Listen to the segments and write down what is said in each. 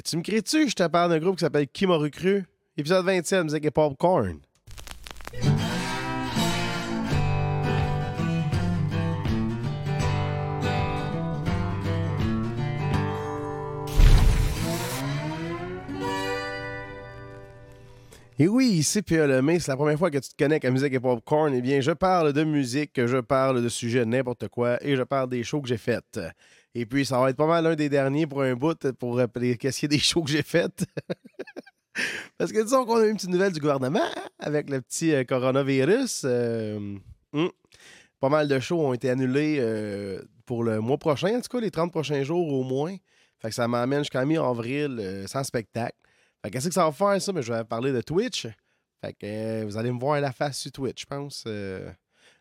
Tu me crées-tu? Je te parle d'un groupe qui s'appelle Qui m'a recru? Épisode 27, musique et popcorn. Et oui, ici P.A. Lemay, c'est la première fois que tu te connectes à Musique et Popcorn. Eh bien, je parle de musique, je parle de sujets n'importe quoi et je parle des shows que j'ai faites. Et puis, ça va être pas mal l'un des derniers pour un bout pour rappeler qu'est-ce qu'il y a des shows que j'ai faites. Parce que disons qu'on a eu une petite nouvelle du gouvernement avec le petit euh, coronavirus. Euh, hum, pas mal de shows ont été annulés euh, pour le mois prochain, en tout cas, les 30 prochains jours au moins. Fait que ça m'amène jusqu'à mi-avril sans spectacle. Fait qu'est-ce que ça va faire, ça? Mais je vais parler de Twitch. Fait que vous allez me voir à la face sur Twitch, je pense.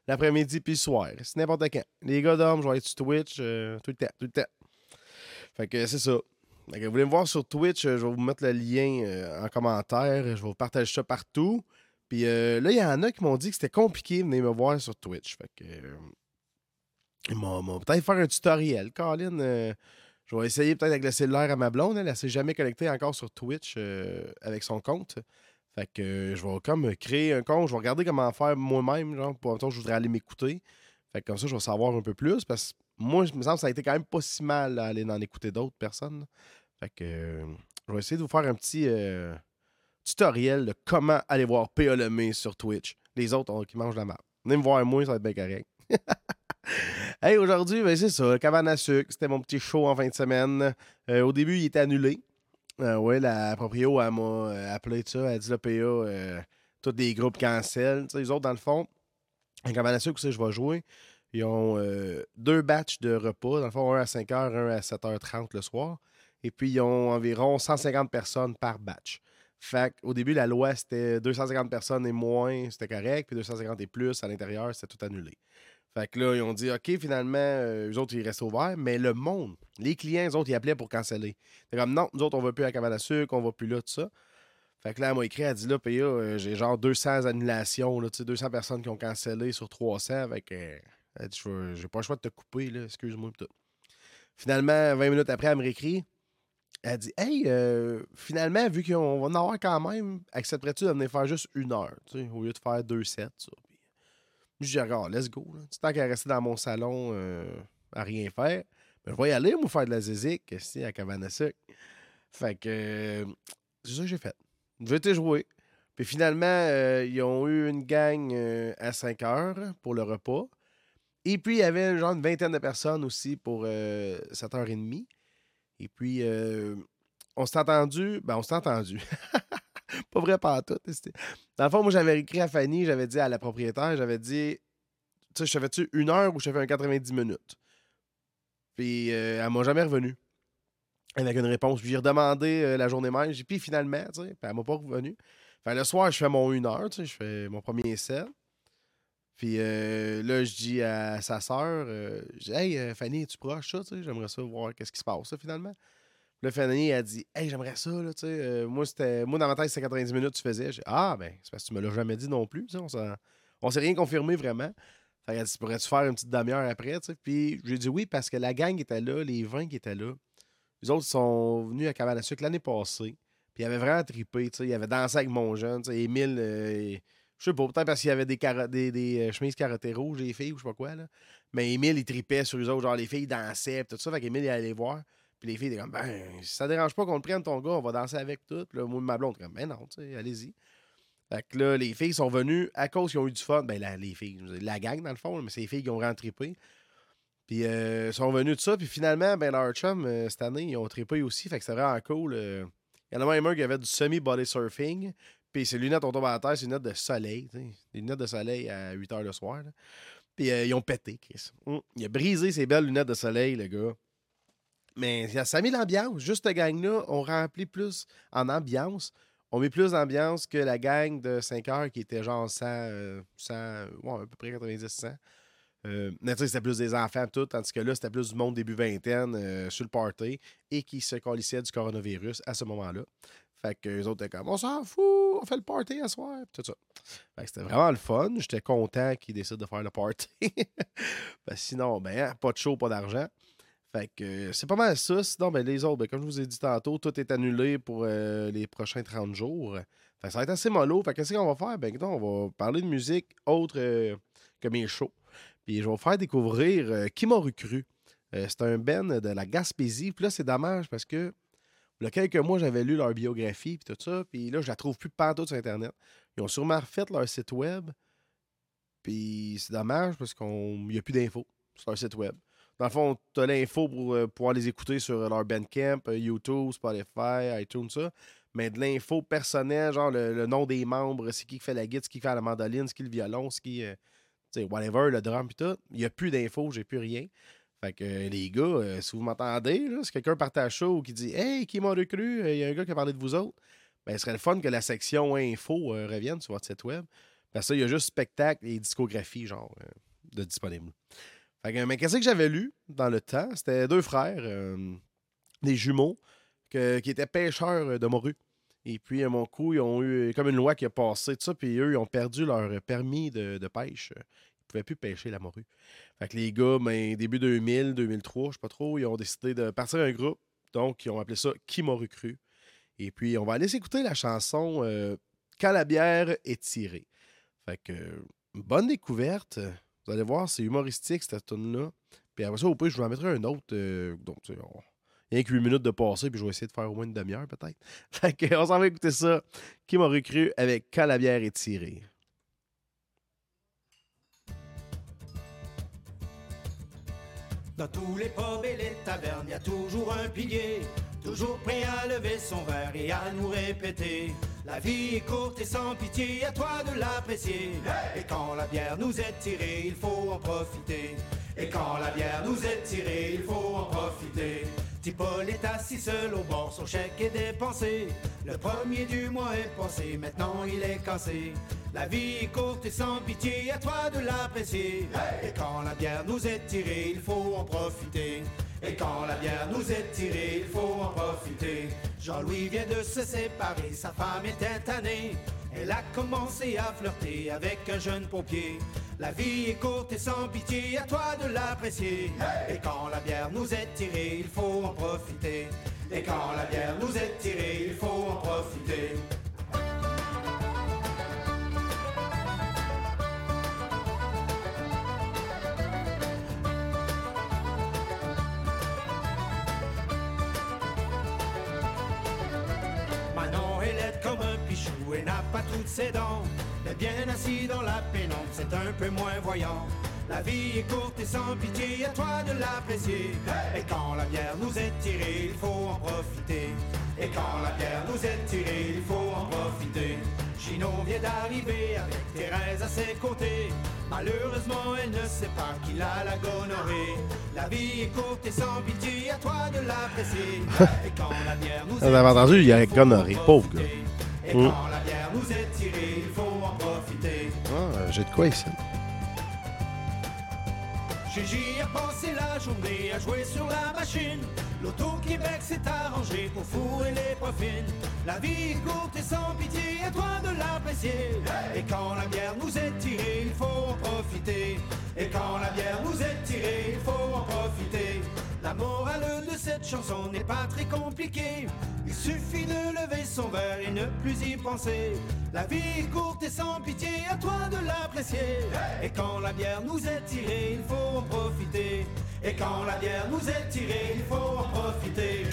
L'après-midi puis le soir. C'est n'importe quand. Les gars d'hommes, je vais être sur Twitch tout le temps, tout le temps. Fait que c'est ça. Fait que vous voulez me voir sur Twitch, je vais vous mettre le lien en commentaire. Je vais vous partager ça partout. Puis là, il y en a qui m'ont dit que c'était compliqué de venir me voir sur Twitch. Fait que. ils m'ont peut-être faire un tutoriel. Colin, je vais essayer peut-être avec le cellulaire à ma blonde. Elle ne s'est jamais connectée encore sur Twitch euh, avec son compte. Fait que euh, je vais comme créer un compte. Je vais regarder comment faire moi-même. Genre, pour temps, je voudrais aller m'écouter. Fait que comme ça, je vais savoir un peu plus. Parce que moi, je me sens que ça a été quand même pas si mal d'aller en écouter d'autres personnes. Fait que euh, je vais essayer de vous faire un petit tutoriel de comment aller voir P.A. Lemay sur Twitch. Les autres qui mangent la map. Venez me voir moi, ça va être bien correct. hey, aujourd'hui, ben, c'est ça, cabane à sucre. C'était mon petit show en fin de semaine. Euh, au début, il était annulé. Euh, oui, la proprio, elle m'a euh, appelé ça. Elle a dit le PA, tous les groupes cancel. les autres, dans le fond, un cabane à sucre, je vais jouer. Ils ont deux batchs de repas. Dans le fond, un à 5h, un à 7h30 le soir. Et puis, ils ont environ 150 personnes par batch. Fait au début, la loi, c'était 250 personnes et moins, c'était correct. Puis 250 et plus à l'intérieur, c'était tout annulé. Fait que là, ils ont dit, OK, finalement, euh, eux autres, ils restent ouverts, mais le monde, les clients, eux autres, ils appelaient pour canceller. C'est comme, non, nous autres, on va plus à la cabane à sucre, on va plus là, tout ça. Fait que là, elle m'a écrit, elle dit, là, PA, euh, j'ai genre 200 annulations, là, 200 personnes qui ont cancellé sur 300. Fait que, elle dit, j'ai pas le choix de te couper, là, excuse-moi, tout. Finalement, 20 minutes après, elle me réécrit. Elle dit, hey, euh, finalement, vu qu'on va en avoir quand même, accepterais-tu de venir faire juste une heure, au lieu de faire deux sets, ça? Je dis, regarde, let's go. Là. Tant qu'à rester dans mon salon euh, à rien faire, ben, je vais y aller, moi, faire de la zizik, à cabane à sucre. Fait que euh, c'est ça que j'ai fait. J'ai été jouer. Puis finalement, euh, ils ont eu une gang à 5 heures pour le repas. Et puis, il y avait genre une vingtaine de personnes aussi pour 7h30. Et puis, on s'est entendu. Ben, on s'est entendu. pas vrai pas tout. Dans le fond, moi, j'avais écrit à Fanny, j'avais dit à la propriétaire, j'avais dit, tu sais, je fais-tu une heure ou je fais un 90 minutes? Puis euh, elle m'a jamais revenu avec une réponse. Puis j'ai redemandé euh, la journée même. J'ai puis finalement, tu sais, elle m'a pas revenu. Fait le soir, je fais mon une heure, tu sais, je fais mon premier set. Puis euh, là, je dis à sa sœur, je dis, hey, Fanny, es-tu proche, ça, tu sais, j'aimerais ça voir qu'est-ce qui se passe, finalement. Le Fanny a dit Hey, j'aimerais ça, là. Euh, moi, c'était, moi, dans ma tête, c'était 90 minutes, tu faisais. J'ai Ah, ben, c'est parce que tu me l'as jamais dit non plus. On s'est, on s'est rien confirmé vraiment. Fait qu'elle dit Pourrais-tu faire une petite demi-heure après, tu sais. Puis j'ai dit oui, parce que la gang était là, les 20 qui étaient là. Les autres sont venus à Cabane à Sucre l'année passée. Puis ils avaient vraiment trippé, tu sais. Ils avaient dansé avec mon jeune, tu sais. Émile, euh, je sais pas, peut-être parce qu'il y avait des, euh, chemises carottées rouges, les filles, ou je sais pas quoi, là. Mais Émile, il tripait sur eux autres. Genre, les filles dansaient, tout ça. Fait qu'Émile, il allait voir. Puis les filles étaient comme, ben, ça dérange pas qu'on le prenne ton gars, on va danser avec tout. Puis là, moi, ma blonde, comme, ben non, tu sais, allez-y. Fait que là, les filles sont venues à cause qu'ils ont eu du fun. Ben, les filles, la gang dans le fond, mais c'est les filles qui ont rentré. Puis euh, sont venues de ça. Puis finalement, ben, leur chum, euh, cette année, ils ont trippé aussi. Fait que c'était vraiment cool. Euh. Il y en a même un qui avait du semi-body surfing. Puis ses lunettes ont tombé à terre, c'est une lunettes de soleil. Des lunettes de soleil à 8 h le soir. Puis ils ont pété, Chris. Hum, il a brisé ses belles lunettes de soleil, le gars. Mais ça a mis l'ambiance. Juste cette gang-là, on remplit plus en ambiance. On met plus d'ambiance que la gang de 5 heures qui était genre 100, 100 euh, ouais, à peu près 90, 100. Euh, c'était plus des enfants, tout, tandis que là, c'était plus du monde début vingtaine euh, sur le party et qui se colissaient du coronavirus à ce moment-là. Fait que les autres étaient comme on s'en fout, on fait le party à soir, tout ça. Fait que c'était vraiment le fun. J'étais content qu'ils décident de faire le party. sinon, ben, pas de show, pas d'argent. Fait que euh, c'est pas mal ça. Sinon, ben, les autres, ben, comme je vous ai dit tantôt, tout est annulé pour euh, les prochains 30 jours. Fait que ça va être assez mollo. Fait que qu'est-ce qu'on va faire? Ben, on va parler de musique autre euh, que mes shows. Puis je vais vous faire découvrir Qui m'a recru. c'est un Ben de la Gaspésie. Puis là, c'est dommage parce que il y a quelques mois, j'avais lu leur biographie puis tout ça. Puis là, je la trouve plus partout sur Internet. Ils ont sûrement refait leur site web. Puis c'est dommage parce qu'il n'y a plus d'infos sur leur site web. Dans le fond, tu as l'info pour euh, pouvoir les écouter sur leur Bandcamp, euh, YouTube, Spotify, iTunes, ça. Mais de l'info personnelle, genre le, nom des membres, c'est qui fait la guitare, c'est qui fait la mandoline, c'est qui le violon, c'est qui, euh, tu sais, whatever, le drum, puis tout. Il n'y a plus d'infos, j'ai plus rien. Fait que les gars, si vous m'entendez, si quelqu'un partage chaud ou qui dit Hey, qui m'a recru, il y a un gars qui a parlé de vous autres, ben, ce serait le fun que la section info revienne sur votre site web. Parce que il y a juste spectacle et discographie, genre, de disponible mais qu'est-ce que j'avais lu dans le temps? C'était deux frères, euh, des jumeaux, qui étaient pêcheurs de morue. Et puis, à mon coup, ils ont eu comme une loi qui a passé, tout ça, puis eux, ils ont perdu leur permis de, pêche. Ils ne pouvaient plus pêcher la morue. Fait que les gars, ben, début 2000, 2003, je sais pas trop, ils ont décidé de partir un groupe. Donc, ils ont appelé ça Qui m'a recru. Et puis, on va aller s'écouter la chanson euh, Quand la bière est tirée. Fait que, bonne découverte. Vous allez voir, c'est humoristique cette tune-là. Puis après ça, au pire, je vous en mettrai un autre. Euh, donc, il y a que 8 minutes de passer, puis je vais essayer de faire au moins une demi-heure peut-être. Fait qu'on s'en va écouter ça. Qui m'a recru avec Quand la bière est tirée? Dans tous les pubs et les tavernes, y a toujours un pilier, toujours prêt à lever son verre et à nous répéter. La vie est courte et sans pitié, à toi de l'apprécier. Et quand la bière nous est tirée, il faut en profiter. Et quand la bière nous est tirée, il faut en profiter. Tipol est assis seul au bord, son chèque est dépensé. Le premier du mois est passé, maintenant il est cassé. La vie est courte et sans pitié, à toi de l'apprécier. Et quand la bière nous est tirée, il faut en profiter. Et quand la bière nous est tirée, il faut en profiter. Jean-Louis vient de se séparer, sa femme était tannée. Elle a commencé à flirter avec un jeune pompier. La vie est courte et sans pitié, à toi de l'apprécier. Et quand la bière nous est tirée, il faut en profiter. Et quand la bière nous est tirée, il faut en profiter. Pas toutes ses dents. Mais bien assis dans la pénombre, c'est un peu moins voyant. La vie est courte et sans pitié, à toi de l'apprécier. Et quand la bière nous est tirée, il faut en profiter. Et quand la bière nous est tirée, il faut en profiter. Chino vient d'arriver avec Thérèse à ses côtés. Malheureusement, elle ne sait pas qu'il a la gonorrhée. La vie est courte et sans pitié, à toi de l'apprécier. Et quand la bière nous est tirée, entendu, il y a gonorrhée, pauvre gars. Et mmh. quand la nous est tirée, il faut en profiter. Ah, j'ai de quoi ici. Gigi a passé la journée à jouer sur la machine. L'Auto-Québec s'est arrangé pour fourrer les profils. La vie est courte et sans pitié, à toi de l'apprécier. Et quand la bière nous est tirée, il faut en profiter. Et quand la bière nous est tirée, il faut en profiter. La morale de cette chanson n'est pas très compliquée. Il suffit de lever son verre et ne plus y penser. La vie est courte et sans pitié, à toi de l'apprécier. Et quand la bière nous est tirée, il faut en profiter. Et quand la bière nous est tirée, il faut en profiter.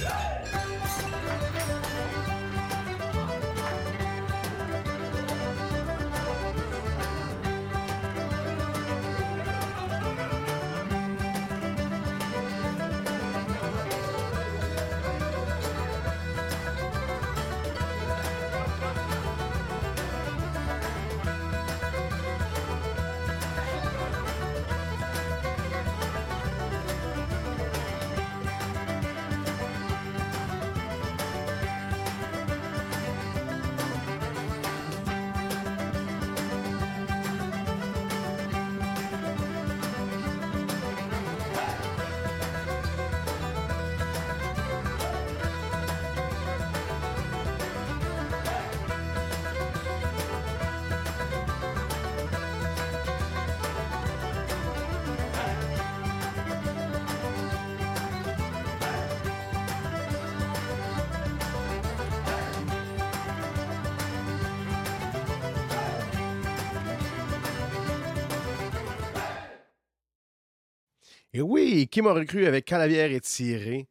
Et oui, qui m'aurait cru avec Calavière et Tiré?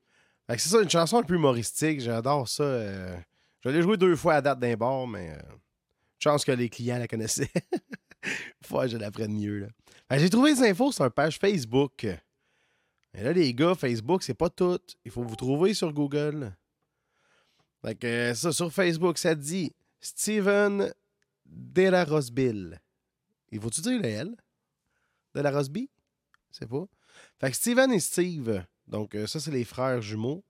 C'est ça, une chanson un peu humoristique. J'adore ça. Euh, je l'ai joué deux fois à date d'un bar, mais euh, chance que les clients la connaissaient. Faut que je l'apprenne mieux. J'ai trouvé les infos sur une page Facebook. Et là, les gars, Facebook, c'est pas tout. Il faut vous trouver sur Google. Fait que ça, sur Facebook, ça dit Steven De La Rosbill. Il faut-tu dire le L? De la Rosby? C'est pas? Fait que Steven et Steve, donc euh, ça, c'est les frères jumeaux,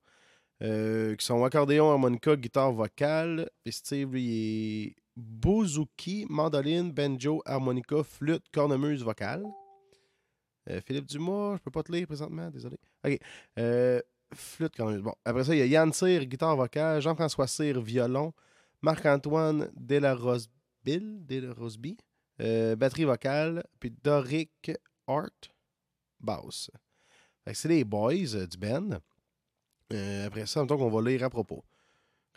euh, qui sont accordéon, harmonica, guitare vocale. Puis Steve, lui, est bouzouki, mandoline, banjo, harmonica, flûte, cornemuse vocale. Euh, Philippe Dumas, je peux pas te lire présentement, désolé. OK. flûte, cornemuse. Bon, après ça, il y a Yann Cyr, guitare vocale, Jean-François Cyr, violon, Marc-Antoine Delarosby, euh, batterie vocale, puis Doric Hart, basse. c'est les boys euh, du Ben. après ça, en qu'on va lire à propos.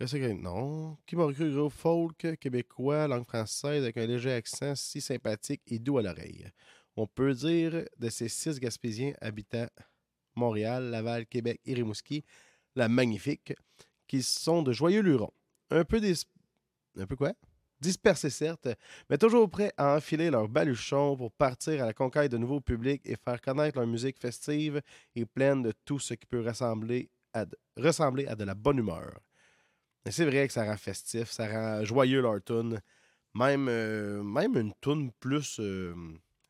Non. Qui m'a recru gros folk québécois, langue française, avec un léger accent si sympathique et doux à l'oreille. On peut dire de ces six Gaspésiens habitant Montréal, Laval, Québec et la magnifique, qui sont de joyeux lurons. Un peu des. Un peu quoi? Dispersés certes, mais toujours prêts à enfiler leurs baluchons pour partir à la conquête de nouveaux publics et faire connaître leur musique festive et pleine de tout ce qui peut ressembler à de, la bonne humeur. c'est vrai que ça rend festif, ça rend joyeux leur tune. Même, euh, une tune plus euh,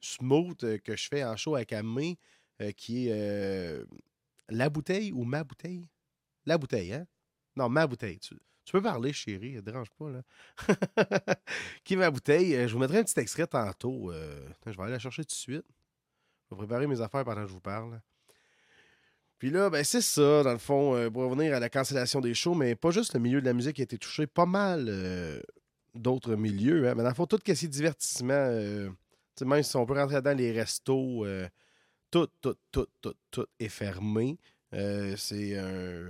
smooth que je fais en show avec Amé, euh, qui est La bouteille ou Ma bouteille? La bouteille, hein? Non, Ma bouteille. Tu, tu peux parler, chérie, ne dérange pas, là. Qui ma bouteille? Euh, je vous mettrai un petit extrait tantôt. Euh, je vais aller la chercher tout de suite. Je vais préparer mes affaires pendant que je vous parle. Puis là, ben c'est ça, dans le fond, euh, pour revenir à la cancellation des shows, mais pas juste le milieu de la musique qui a été touché, pas mal d'autres milieux. Hein. Mais dans le fond, tout ce qui divertissement, même si on peut rentrer dans les restos, tout, tout, tout, tout, tout est fermé. Euh, c'est un.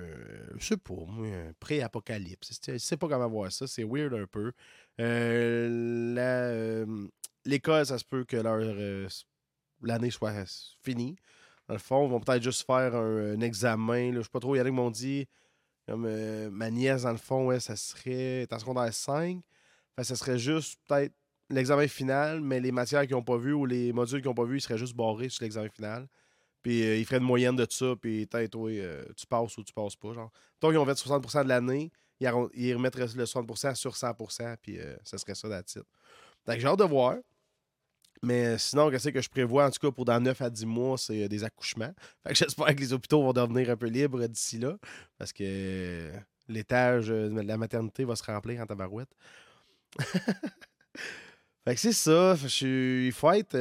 Je sais pas, un pré-apocalypse. Je sais pas comment voir ça. C'est weird un peu. Euh, euh, l'école, ça se peut que leur l'année soit finie. Dans le fond, ils vont peut-être juste faire un, examen. Je sais pas trop. Il y en a qui m'ont dit. Ma nièce, dans le fond, ouais, ça serait. en secondaire 5. Enfin, ça serait juste peut-être l'examen final, mais les matières qu'ils n'ont pas vues ou les modules qu'ils n'ont pas vus, ils seraient juste barrés sur l'examen final. Puis euh, il ferait une moyenne de ça, puis peut-être, euh, tu passes ou tu passes pas. Genre. Donc, ils ont fait 60% de l'année, ils, remettraient le 60% sur 100% puis euh, ça serait ça, la titre. Donc, j'ai hâte de voir. Mais sinon, qu'est-ce que je prévois, en tout cas, pour dans 9 à 10 mois, c'est des accouchements. Fait que j'espère que les hôpitaux vont devenir un peu libres d'ici là, parce que l'étage de la maternité va se remplir en tabarouette. fait que c'est ça. il faut être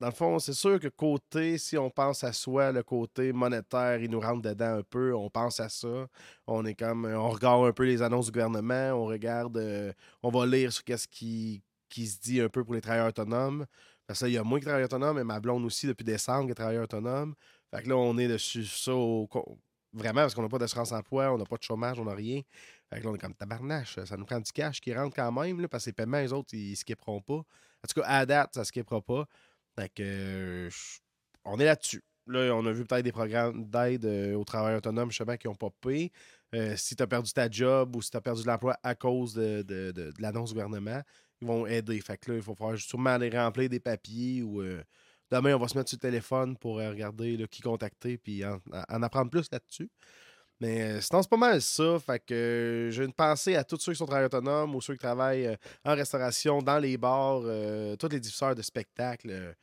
dans le fond, c'est sûr que côté, si on pense à soi, le côté monétaire, il nous rentre dedans un peu. On pense à ça. On est comme, on regarde un peu les annonces du gouvernement. On regarde, euh, on va lire sur qu'est-ce qui, qui se dit un peu pour les travailleurs autonomes. Parce qu'il y a moins de travailleurs autonomes, mais ma blonde aussi depuis décembre est travailleur autonome. Fait que là, on est dessus ça vraiment parce qu'on n'a pas d'assurance emploi, on n'a pas de chômage, on n'a rien. Fait que là, on est comme tabarnache. Ça nous prend du cash qui rentre quand même, là, parce que les paiements, les autres, ils ne skipperont pas. En tout cas, à date, ça ne skippera pas. Fait que, euh, on est là-dessus. Là, on a vu peut-être des programmes d'aide euh, aux travailleurs autonomes, justement, qui ont payé. Euh, si tu as perdu ta job ou si tu as perdu l'emploi à cause de, l'annonce du gouvernement, ils vont aider. Fait que là, il faut falloir sûrement aller remplir des papiers ou demain, on va se mettre sur le téléphone pour regarder qui contacter puis en, apprendre plus là-dessus. Mais sinon, c'est pas mal ça. Fait que j'ai une pensée à tous ceux qui sont travailleurs autonomes ou ceux qui travaillent en restauration, dans les bars, tous les diffuseurs de spectacles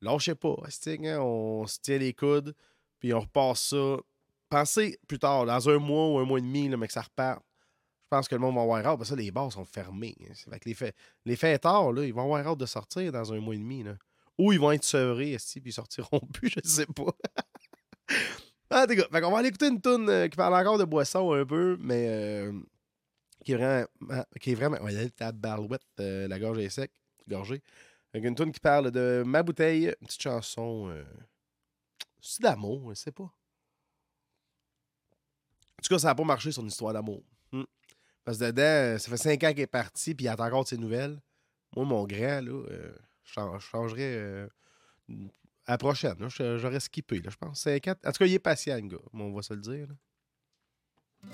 lâchez pas. Hein, on se tient les coudes, puis on repasse ça. Pensez plus tard, dans un mois ou un mois et demi, là, mais que ça reparte. Je pense que le monde va avoir hâte, parce que les bars sont fermés. Hein. Fait que les, fait, les là, ils vont avoir hâte de sortir dans un mois et demi. Ou ils vont être sevrés, puis ils sortiront plus, je sais pas. Ah, fait qu'on va aller écouter une tune euh, qui parle encore de boisson un peu, mais euh, qui est vraiment. Qui est vraiment. Ouais, ta barouette, euh, la gorge est sec, gorgée. Avec une tune qui parle de ma bouteille, une petite chanson. Euh, c'est d'amour, je sais pas. En tout cas, ça n'a pas marché une histoire d'amour. Hmm. Parce que dedans, ça fait cinq ans qu'il est parti, puis il attend encore de ses nouvelles. Moi, mon grand, là, euh, je changerais. À la prochaine. J'aurais skippé, là, je pense. 50. En tout cas, il est patient, le gars. Bon, on va se le dire. là.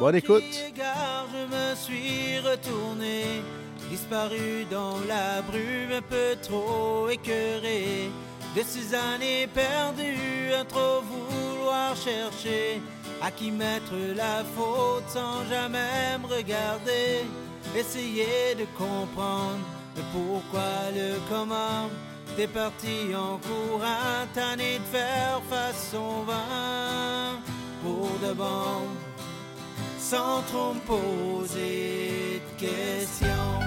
Bonne écoute. gare, je me suis retourné, disparu dans la brume, un peu trop écœuré. De ces années perdues, à trop vouloir chercher à qui mettre la faute sans jamais me regarder? Essayer de comprendre le pourquoi, le comment. T'es parti en courant, tanné de faire face au vent pour de bon sans trop me poser de questions.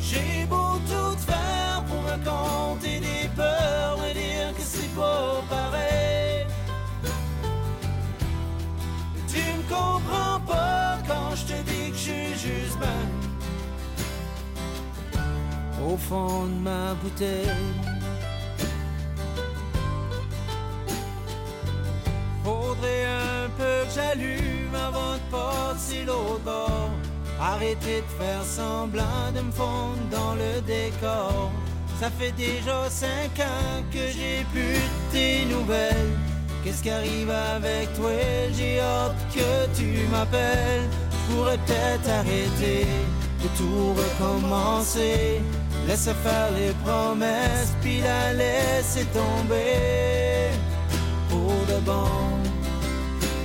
J'ai beau tout faire pour me compter des peurs, au fond de ma bouteille. Faudrait un peu que j'allume avant de passer l'autre bord. Arrêtez de faire semblant de me fondre dans le décor. Ça fait déjà cinq ans que j'ai plus de tes nouvelles. Qu'est-ce qui arrive avec toi? J'ai hâte que tu m'appelles. Je pourrais peut-être arrêter de tout recommencer. Laisse faire les promesses, puis la laisser tomber pour de bon,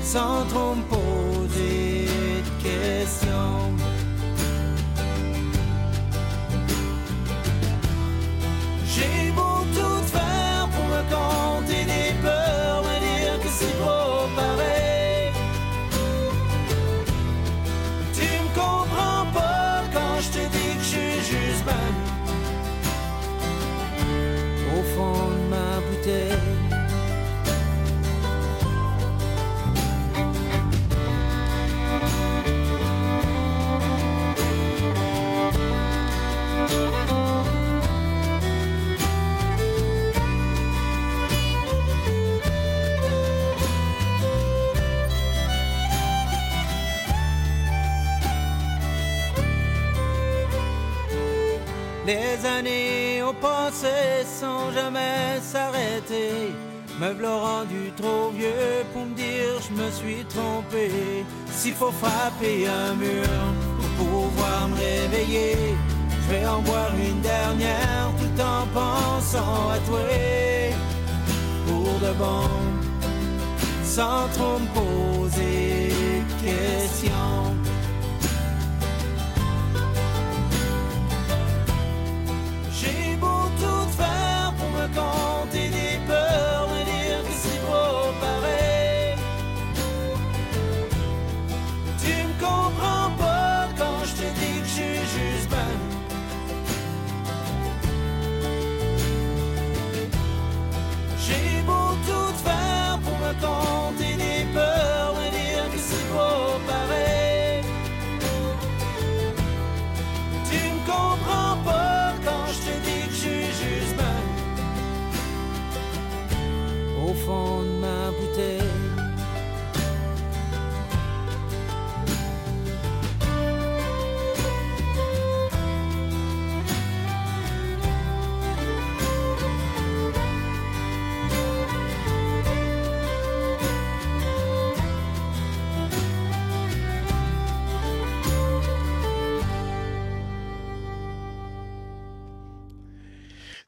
sans trop me poser de questions. Les années au passé sans jamais s'arrêter. Me v'là rendu trop vieux pour me dire je me suis trompé. S'il faut frapper un mur pour pouvoir me réveiller, je vais en boire une dernière tout en pensant à toi. Pour de bon, sans trop me poser de questions. Faire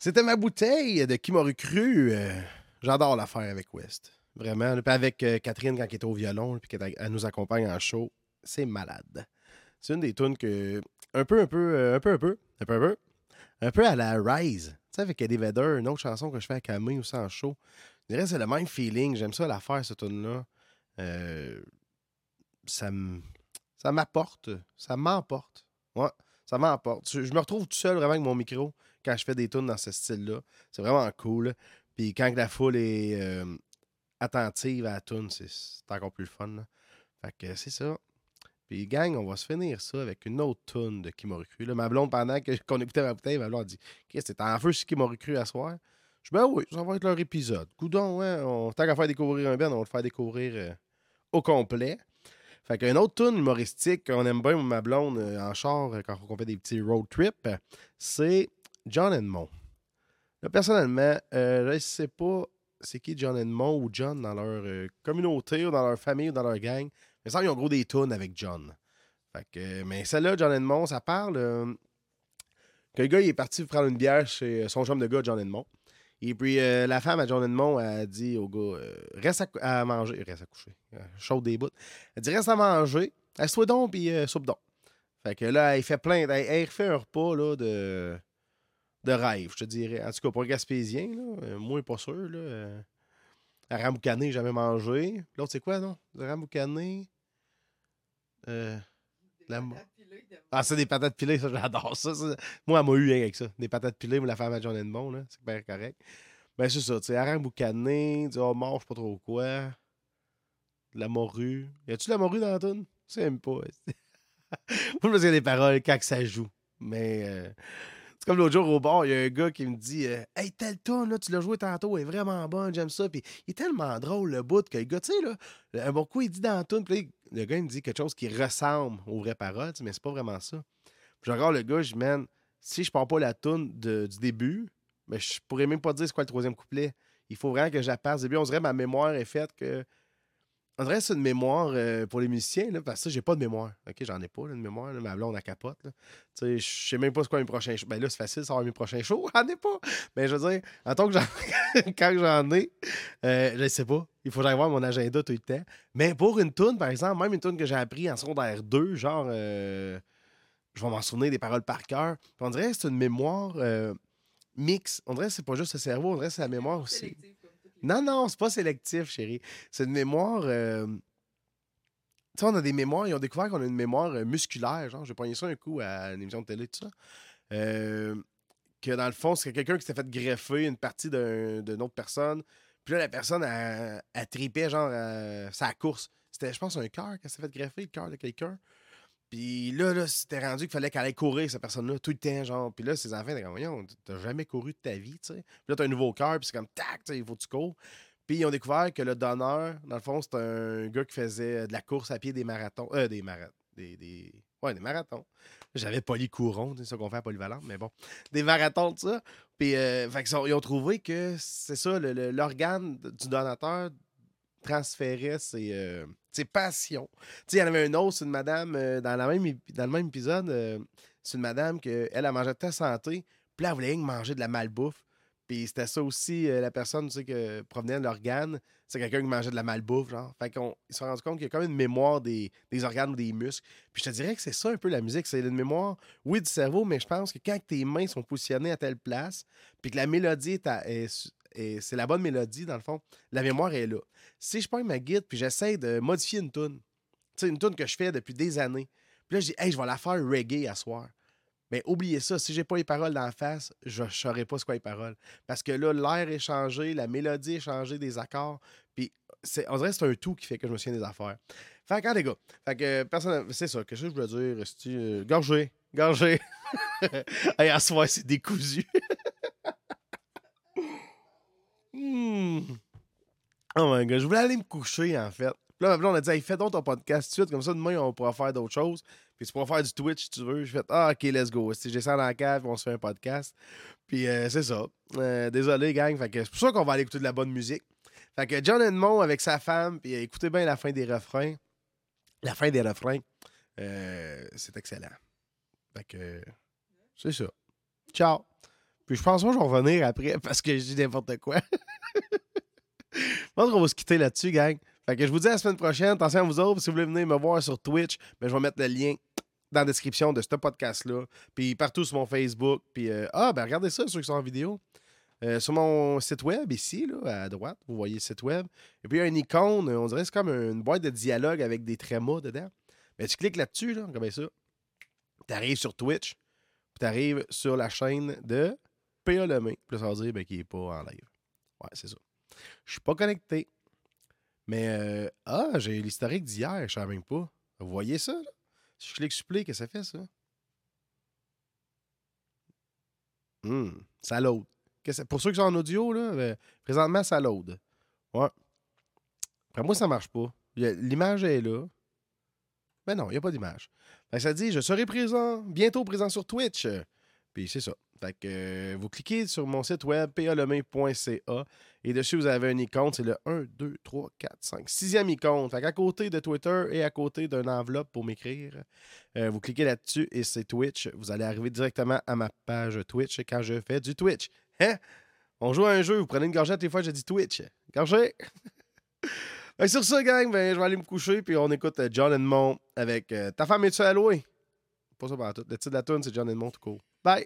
C'était ma bouteille de qui m'aurait cru. Euh, J'adore l'affaire avec West. Vraiment. avec euh, Catherine quand elle est au violon, puis qu'elle elle nous accompagne en show. C'est malade. C'est une des tunes que. Un peu, un peu, euh, un peu, un peu, un peu, un peu. Un peu à la Rise. Tu sais, avec Eddie Vedder, une autre chanson que je fais à Camille aussi en show. Je dirais que c'est le même feeling. J'aime ça la faire, cette tune-là. Ça m'apporte. Ça m'emporte. Ouais, ça m'emporte. Je me retrouve tout seul vraiment avec mon micro quand je fais des tunes dans ce style-là. C'est vraiment cool. Puis quand la foule est euh, attentive à la tune, c'est c'est encore plus le fun. Fait que c'est ça. Puis gang, on va se finir ça avec une autre tune de recru. Là, ma blonde, pendant qu'on écoutait ma bouteille, ma blonde a dit Qu'est-ce que t'es en feu sur recru à soir? Je dis Ben oui, ça va être leur épisode. Coudon, ouais, on, tant qu'à faire découvrir un ben, on va le faire découvrir euh, au complet. Fait qu'un autre tune humoristique qu'on aime bien, ma blonde, euh, en char, quand on fait des petits road trips, c'est John Edmond. Là, personnellement, euh, je ne sais pas c'est qui John Edmond ou John dans leur euh, communauté ou dans leur famille ou dans leur gang. Mais ça, ils ont gros des tunes avec John. Fait que, mais celle-là, John Edmond, ça parle euh, que le gars il est parti prendre une bière chez son chum de gars, John Edmond. Et puis euh, la femme à John Edmond a dit au gars euh, Reste à, à manger, reste à coucher, euh, chaude des bouts. Elle dit Reste à manger, assieds-toi donc, puis euh, soupe donc. Fait que là, il fait plein, elle, elle refait un repas là, de, de rêve, je te dirais. En tout cas, pour un Gaspésien, là, euh, moi, pas sûr. Là, euh, jamais mangé. L'autre, c'est quoi, non? Le Ramboucané. Euh, la ah, c'est des patates pilées, ça, j'adore ça, ça. Moi, elle m'a eu hein, avec ça. Des patates pilées, moi, la femme à John Edmond, là. C'est bien correct. Ben, c'est ça, tu sais, hareng boucané, du homard, je sais pas trop quoi. De la morue. Y a-tu de la morue dans la toune? Je sais même pas. Moi, y a des paroles quand que ça joue. Mais euh, comme l'autre jour au bar, il y a un gars qui me dit euh, Hey, telle tune, là, tu l'as joué tantôt, elle est vraiment bonne, j'aime ça. Puis il est tellement drôle, le bout, que le gars, tu sais, là, un bon coup, il dit dans la tune, puis le gars, il me dit quelque chose qui ressemble aux vraies paroles, mais c'est pas vraiment ça. Puis je regarde le gars, je dis, man, si je pars pas la tune du début, mais je pourrais même pas dire c'est quoi le troisième couplet. Il faut vraiment que j'appasse. Au début, on dirait ma mémoire est faite que. On dirait que c'est une mémoire euh, pour les musiciens, parce que ça, j'ai pas de mémoire. OK, j'en ai pas, là, de mémoire. Là, ma blonde, elle capote. je sais même pas c'est quoi mes prochains shows. Ben là, c'est facile de savoir mes prochains shows. J'en ai pas. Mais je veux dire, en tant que j'en... quand j'en ai, euh, je sais pas. Il faut que j'aille voir mon agenda tout le temps. Mais pour une tune, par exemple, même une tune que j'ai appris en secondaire 2, genre, euh, je vais m'en souvenir des paroles par cœur. On dirait que c'est une mémoire euh, mix. On dirait que c'est pas juste le cerveau, on dirait que c'est la mémoire aussi. Non, non, c'est pas sélectif, chérie. C'est une mémoire. euh, Tu sais, on a des mémoires. Ils ont découvert qu'on a une mémoire euh, musculaire. Genre, j'ai pogné ça un coup à une émission de télé, tout ça. Euh, que dans le fond, c'est quelqu'un qui s'était fait greffer une partie d'un- d'une autre personne. Puis là, la personne, elle tripait, genre, sa course. C'était, je pense, un cœur qu'elle s'est fait greffer, le cœur de quelqu'un. Puis là, là c'était rendu qu'il fallait qu'elle aille courir, cette personne-là, tout le temps, genre. Puis là, ses enfants étaient comme, voyons, t'as jamais couru de ta vie, tu sais. Puis là, t'as un nouveau cœur, puis c'est comme, tac, il faut que tu cours. Puis ils ont découvert que le donneur, dans le fond, c'est un gars qui faisait de la course à pied des marathons. Euh, des marathons. Des, des... Ouais, des marathons. J'avais polycouron, c'est ça qu'on fait à Polyvalente, mais bon. Des marathons, tout ça. Puis, euh, fait ils ont trouvé que c'est ça, l'organe du donateur transférait ses, euh, ses passions. Tu sais, il y en avait un autre, c'est une madame, euh, dans, le même épisode, euh, c'est une madame qu'elle, elle mangeait de ta santé, puis elle voulait que manger de la malbouffe. Puis c'était ça aussi, euh, la personne, tu sais, que provenait de l'organe, c'est quelqu'un qui mangeait de la malbouffe, genre. Fait qu'on se rendus compte qu'il y a quand même une mémoire des, des organes ou des muscles. Puis je te dirais que c'est ça un peu la musique, c'est une mémoire, oui, du cerveau, mais je pense que quand tes mains sont positionnées à telle place, puis que la mélodie est, à- est est- c'est la bonne mélodie, dans le fond, la mémoire est là. Si je prends ma guide, puis j'essaie de modifier une tune, tu sais, une tune que je fais depuis des années, puis là, je dis, hey, je vais la faire reggae à soir. Mais oubliez ça, si j'ai pas les paroles d'en face, je ne saurais pas ce qu'est les paroles. Parce que là, l'air est changé, la mélodie est changée, des accords. Puis on dirait que c'est un tout qui fait que je me souviens des affaires. Fait que, les gars, fait que personne, c'est ça, qu'est-ce que je voulais dire? Euh, gorgé, gorgé. hey, à soir, c'est décousu. Hmm. Oh my god, je voulais aller me coucher en fait. Là, on a dit, fais donc ton podcast tout de suite, comme ça, demain, on pourra faire d'autres choses. Puis tu pourras faire du Twitch si tu veux. Je fais, ah, ok, let's go. Si j'ai ça dans la cave, on se fait un podcast. Puis euh, c'est ça. Euh, désolé, gang. C'est pour ça qu'on va aller écouter de la bonne musique. Fait que John Edmond avec sa femme, puis euh, écoutez bien la fin des refrains. La fin des refrains, c'est excellent. Fait que c'est ça. Ciao. Puis je pense que je vais revenir après parce que je dis n'importe quoi. je pense qu'on va se quitter là-dessus, gang. Fait que je vous dis à la semaine prochaine. Attention à vous autres. Si vous voulez venir me voir sur Twitch, ben, je vais mettre le lien dans la description de ce podcast-là. Puis partout sur mon Facebook. Puis, euh, ah, ben regardez ça, ceux qui sont en vidéo. Euh, sur mon site web, ici, là, à droite, vous voyez le site web. Et puis, il y a une icône, on dirait c'est comme une boîte de dialogue avec des trémas dedans. Ben, tu cliques là-dessus, là, comme ça. Tu arrives sur Twitch. Puis, tu arrives sur la chaîne de PA Lemay. Puis, ça veut dire ben, qu'il n'est pas en live. Ouais, c'est ça. Je suis pas connecté. Mais, euh, ah, j'ai l'historique d'hier, je savais même pas. Vous voyez ça, là? Si je clique supplé, qu'est-ce que ça fait, ça? Hum, ça load. Pour ceux qui sont en audio, là, euh, présentement, ça load. Ouais. Après moi, ça marche pas. L'image est là. Mais non, il n'y a pas d'image. Ça dit, je serai présent, bientôt présent sur Twitch. Puis c'est ça. Fait que euh, vous cliquez sur mon site web, palemain.ca, et dessus, vous avez un icône. C'est le 1, 2, 3, 4, 5, sixième icône. Fait qu'à côté de Twitter et à côté d'une enveloppe pour m'écrire, euh, vous cliquez là-dessus et c'est Twitch. Vous allez arriver directement à ma page Twitch quand je fais du Twitch. Hein? On joue à un jeu, vous prenez une gorgette, des fois, je dis Twitch. Gorgée! Sur ça, gang, ben, je vais aller me coucher, puis on écoute euh, John Edmond avec Ta femme est-tu allouée? Pas ça par tout. Le titre de la tune, c'est John Edmond tout court. Bye!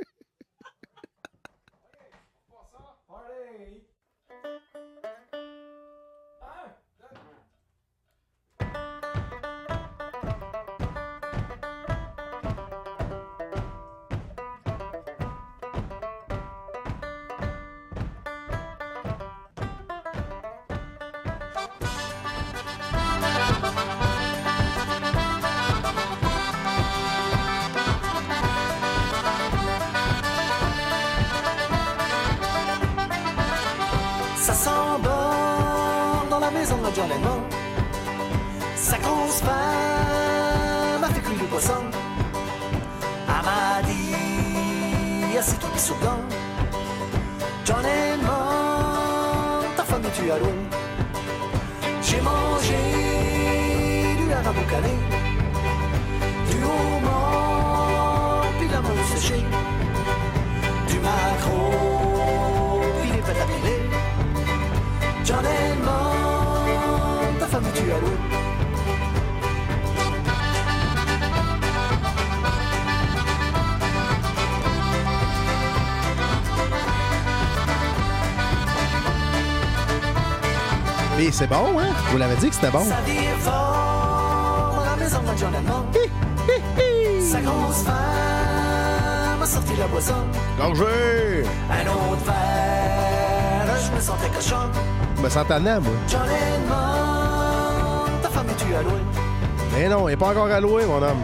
maison de John Lennon. Sa grosse femme a fait cuire. Elle m'a dit, c'est toi qui soudan. John ta femme est-tu à l'eau? J'ai mangé du haricot boucané, du homard, puis la mousse séchée, À l'eau? Mais c'est bon, hein? Vous l'avez dit que c'était bon. Ça la maison de John Edmond. Sa grosse femme a sorti la boisson. Gorgée! Un autre verre, je me sentais cochon. Je me moi. John Mais non, il n'est pas encore alloué, mon homme.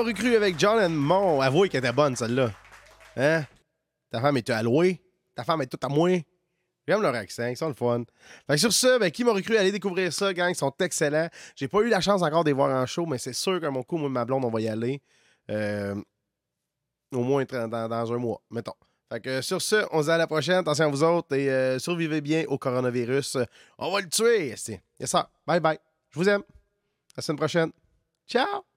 m'a recru avec John Edmond? Avouez qu'elle était bonne, celle-là. Hein? Ta femme est allouée? Ta femme est toute à moi? J'aime leur accent, ils sont le fun. Fait que sur ça, ben, qui m'a recru? Allez découvrir ça, gang. Ils sont excellents. J'ai pas eu la chance encore de les voir en show, mais c'est sûr qu'à mon coup, moi et ma blonde, on va y aller. Euh, au moins dans, un mois, mettons. Fait que sur ce, on se dit à la prochaine. Attention à vous autres et euh, survivez bien au coronavirus. On va le tuer. Yes, ça. Bye bye. Je vous aime. À la semaine prochaine. Ciao!